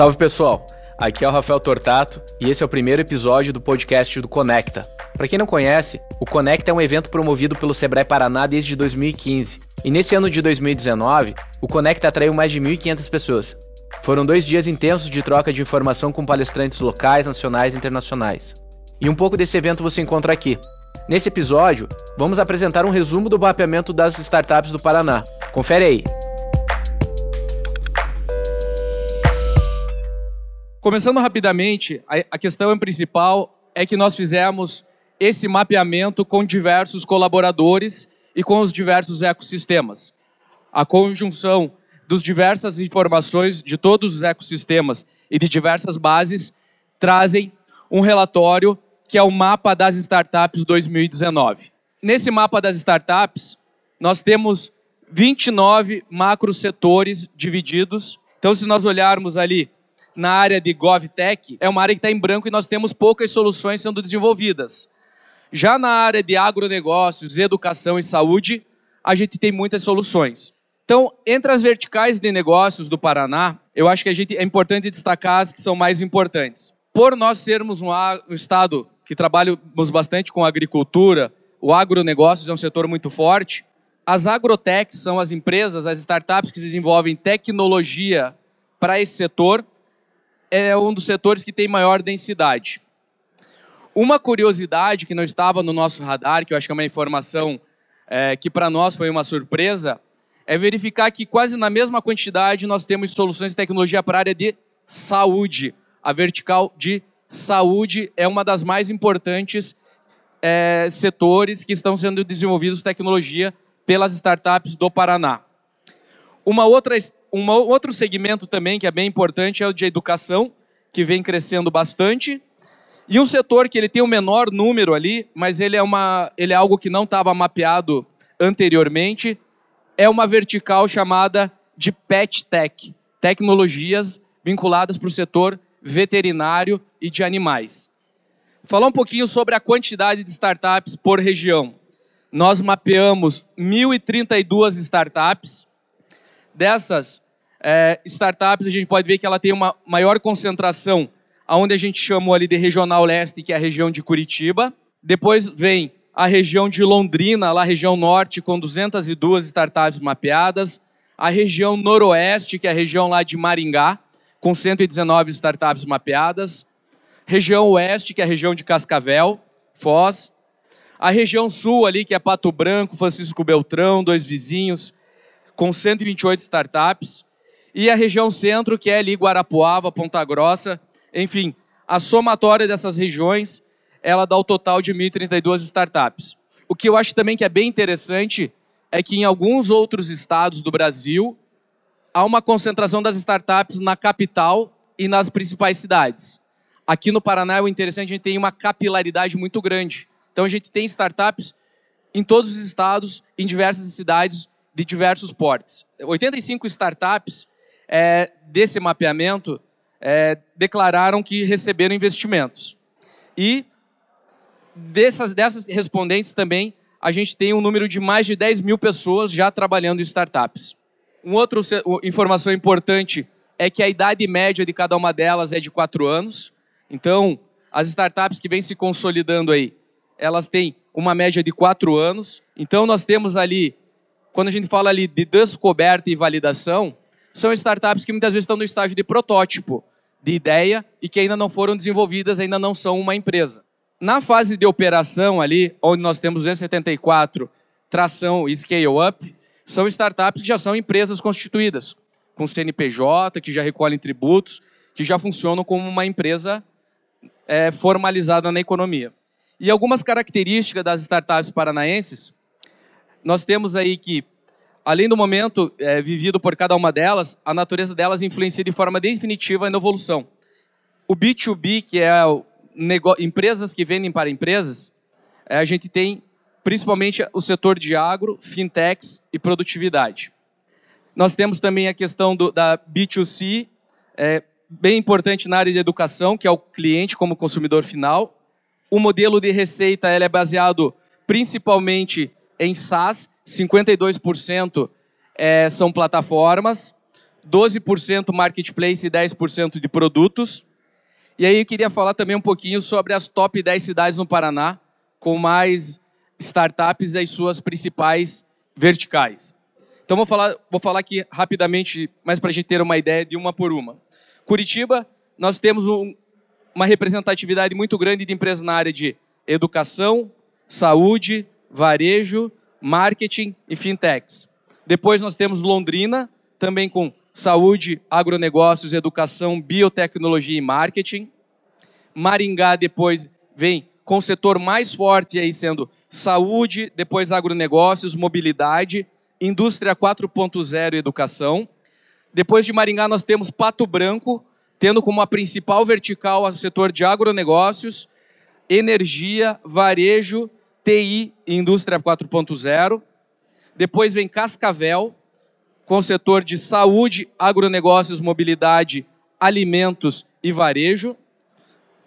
Salve pessoal, aqui é o Rafael Tortato e esse é o primeiro episódio do podcast do Conecta. Para quem não conhece, o Conecta é um evento promovido pelo Sebrae Paraná desde 2015. E nesse ano de 2019, o Conecta atraiu mais de 1.500 pessoas. Foram dois dias intensos de troca de informação com palestrantes locais, nacionais e internacionais. E um pouco desse evento você encontra aqui. Nesse episódio, vamos apresentar um resumo do mapeamento das startups do Paraná. Confere aí! Começando rapidamente, a questão principal é que nós fizemos esse mapeamento com diversos colaboradores e com os diversos ecossistemas. A conjunção dos diversas informações de todos os ecossistemas e de diversas bases trazem um relatório que é o mapa das startups 2019. Nesse mapa das startups, nós temos 29 macro setores divididos. Então, se nós olharmos ali na área de GovTech, é uma área que está em branco e nós temos poucas soluções sendo desenvolvidas. Já na área de agronegócios, educação e saúde, a gente tem muitas soluções. Então, entre as verticais de negócios do Paraná, eu acho que a gente é importante destacar as que são mais importantes. Por nós sermos um, um estado que trabalhamos bastante com agricultura, o agronegócios é um setor muito forte. As agrotechs são as empresas, as startups que desenvolvem tecnologia para esse setor é um dos setores que tem maior densidade. Uma curiosidade que não estava no nosso radar, que eu acho que é uma informação é, que para nós foi uma surpresa, é verificar que quase na mesma quantidade nós temos soluções de tecnologia para a área de saúde. A vertical de saúde é uma das mais importantes é, setores que estão sendo desenvolvidos tecnologia pelas startups do Paraná. Uma outra um outro segmento também que é bem importante é o de educação, que vem crescendo bastante. E um setor que ele tem o um menor número ali, mas ele é, uma, ele é algo que não estava mapeado anteriormente, é uma vertical chamada de Pet Tech, tecnologias vinculadas para o setor veterinário e de animais. Falar um pouquinho sobre a quantidade de startups por região. Nós mapeamos 1.032 startups, dessas é, startups, a gente pode ver que ela tem uma maior concentração aonde a gente chamou ali de regional leste, que é a região de Curitiba. Depois vem a região de Londrina, lá região norte, com 202 startups mapeadas. A região noroeste, que é a região lá de Maringá, com 119 startups mapeadas. Região oeste, que é a região de Cascavel, Foz. A região sul ali, que é Pato Branco, Francisco Beltrão, dois vizinhos, com 128 startups, e a região centro, que é ali Guarapuava, Ponta Grossa, enfim, a somatória dessas regiões, ela dá o total de 1.032 startups. O que eu acho também que é bem interessante é que em alguns outros estados do Brasil há uma concentração das startups na capital e nas principais cidades. Aqui no Paraná, o interessante, a gente tem uma capilaridade muito grande. Então, a gente tem startups em todos os estados, em diversas cidades, de diversos portes. 85 startups é, desse mapeamento é, declararam que receberam investimentos. E dessas, dessas respondentes também, a gente tem um número de mais de 10 mil pessoas já trabalhando em startups. Uma outra informação importante é que a idade média de cada uma delas é de 4 anos. Então, as startups que vêm se consolidando aí, elas têm uma média de 4 anos. Então, nós temos ali quando a gente fala ali de descoberta e validação, são startups que muitas vezes estão no estágio de protótipo, de ideia e que ainda não foram desenvolvidas, ainda não são uma empresa. Na fase de operação ali, onde nós temos 274, tração e scale-up, são startups que já são empresas constituídas, com CNPJ, que já recolhem tributos, que já funcionam como uma empresa é, formalizada na economia. E algumas características das startups paranaenses nós temos aí que, além do momento é, vivido por cada uma delas, a natureza delas influencia de forma definitiva na evolução. O B2B, que é empresas que vendem para empresas, é, a gente tem principalmente o setor de agro, fintechs e produtividade. Nós temos também a questão do, da B2C, é, bem importante na área de educação, que é o cliente como consumidor final. O modelo de receita é baseado principalmente em SaaS, 52% é, são plataformas, 12% marketplace e 10% de produtos. E aí eu queria falar também um pouquinho sobre as top 10 cidades no Paraná, com mais startups e as suas principais verticais. Então vou falar, vou falar aqui rapidamente, mas para a gente ter uma ideia de uma por uma. Curitiba, nós temos um, uma representatividade muito grande de empresas na área de educação, saúde, varejo, marketing e fintechs. Depois nós temos Londrina, também com saúde, agronegócios, educação, biotecnologia e marketing. Maringá depois vem com o setor mais forte aí sendo saúde, depois agronegócios, mobilidade, indústria 4.0 e educação. Depois de Maringá nós temos Pato Branco, tendo como a principal vertical o setor de agronegócios, energia, varejo, TI e indústria 4.0. Depois vem Cascavel, com o setor de saúde, agronegócios, mobilidade, alimentos e varejo.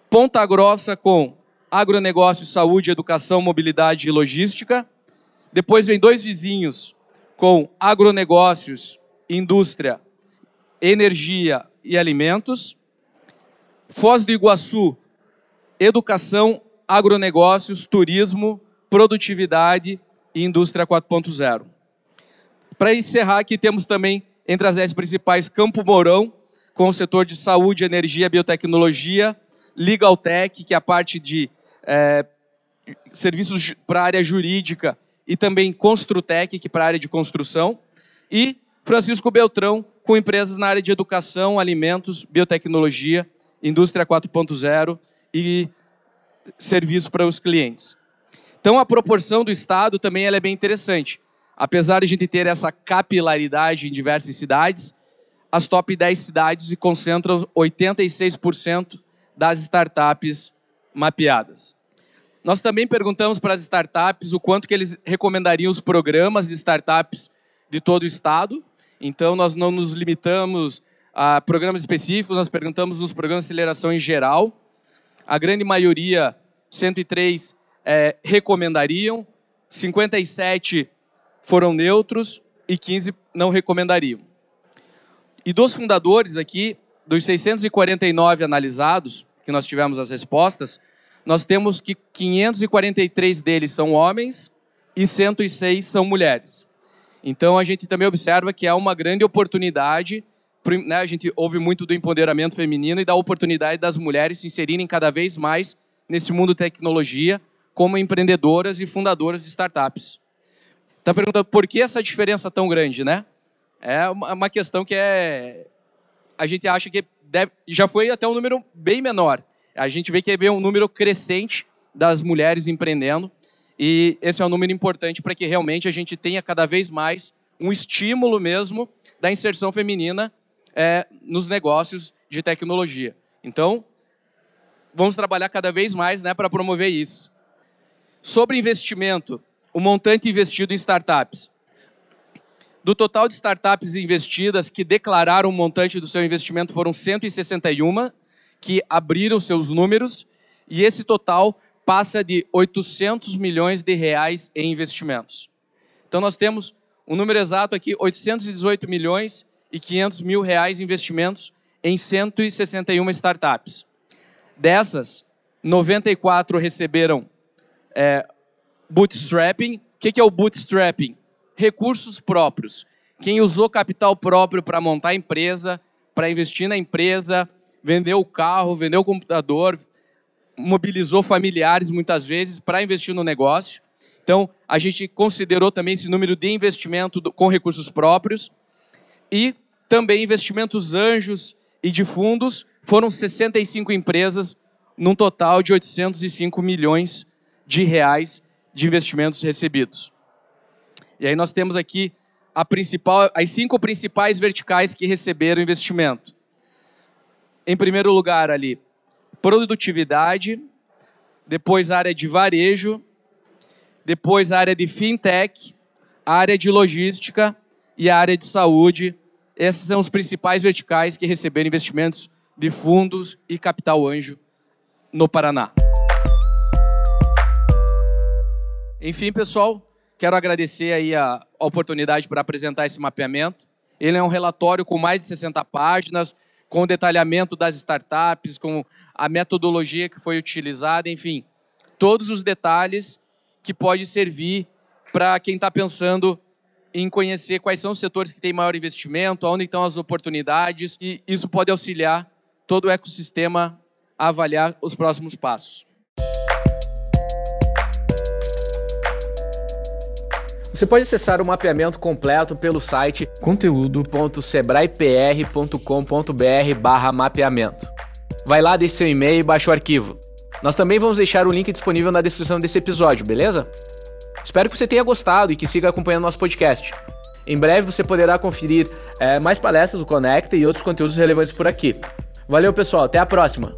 Ponta Grossa com agronegócio, saúde, educação, mobilidade e logística. Depois vem dois vizinhos com agronegócios, indústria, energia e alimentos. Foz do Iguaçu, educação, agronegócios, turismo, produtividade e indústria 4.0. Para encerrar, aqui temos também entre as dez principais Campo Mourão, com o setor de saúde, energia, biotecnologia, Legaltech, que é a parte de é, serviços para a área jurídica e também Construtec, que é para a área de construção, e Francisco Beltrão, com empresas na área de educação, alimentos, biotecnologia, indústria 4.0 e serviço para os clientes. Então, a proporção do Estado também é bem interessante. Apesar de a gente ter essa capilaridade em diversas cidades, as top 10 cidades concentram 86% das startups mapeadas. Nós também perguntamos para as startups o quanto que eles recomendariam os programas de startups de todo o estado. Então, nós não nos limitamos a programas específicos, nós perguntamos nos programas de aceleração em geral. A grande maioria, 103, é, recomendariam, 57 foram neutros e 15 não recomendariam. E dos fundadores aqui, dos 649 analisados, que nós tivemos as respostas, nós temos que 543 deles são homens e 106 são mulheres. Então a gente também observa que é uma grande oportunidade, né, a gente ouve muito do empoderamento feminino e da oportunidade das mulheres se inserirem cada vez mais nesse mundo tecnologia como empreendedoras e fundadoras de startups. Está perguntando por que essa diferença tão grande, né? É uma questão que é a gente acha que deve, já foi até um número bem menor. A gente vê que é um número crescente das mulheres empreendendo e esse é um número importante para que realmente a gente tenha cada vez mais um estímulo mesmo da inserção feminina é, nos negócios de tecnologia. Então, vamos trabalhar cada vez mais né, para promover isso. Sobre investimento, o montante investido em startups. Do total de startups investidas que declararam o montante do seu investimento foram 161 que abriram seus números e esse total passa de 800 milhões de reais em investimentos. Então nós temos um número exato aqui, 818 milhões e 500 mil reais em investimentos em 161 startups. Dessas, 94 receberam é, bootstrapping. O que é o bootstrapping? Recursos próprios. Quem usou capital próprio para montar a empresa, para investir na empresa, vendeu o carro, vendeu o computador, mobilizou familiares muitas vezes para investir no negócio. Então, a gente considerou também esse número de investimento com recursos próprios e também investimentos anjos e de fundos foram 65 empresas num total de 805 milhões de reais de investimentos recebidos. E aí nós temos aqui a principal, as cinco principais verticais que receberam investimento. Em primeiro lugar ali, produtividade, depois área de varejo, depois área de fintech, área de logística e área de saúde. Esses são os principais verticais que receberam investimentos de fundos e capital anjo no Paraná. Enfim, pessoal, quero agradecer aí a, oportunidade para apresentar esse mapeamento. Ele é um relatório com mais de 60 páginas, com o detalhamento das startups, com a metodologia que foi utilizada, enfim, todos os detalhes que pode servir para quem está pensando em conhecer quais são os setores que têm maior investimento, onde estão as oportunidades, e isso pode auxiliar todo o ecossistema a avaliar os próximos passos. Você pode acessar o mapeamento completo pelo site conteúdo.sebraepr.com.br mapeamento. Vai lá, deixe seu e-mail e baixe o arquivo. Nós também vamos deixar o link disponível na descrição desse episódio, beleza? Espero que você tenha gostado e que siga acompanhando nosso podcast. Em breve você poderá conferir é, mais palestras do Conecta e outros conteúdos relevantes por aqui. Valeu, pessoal. Até a próxima.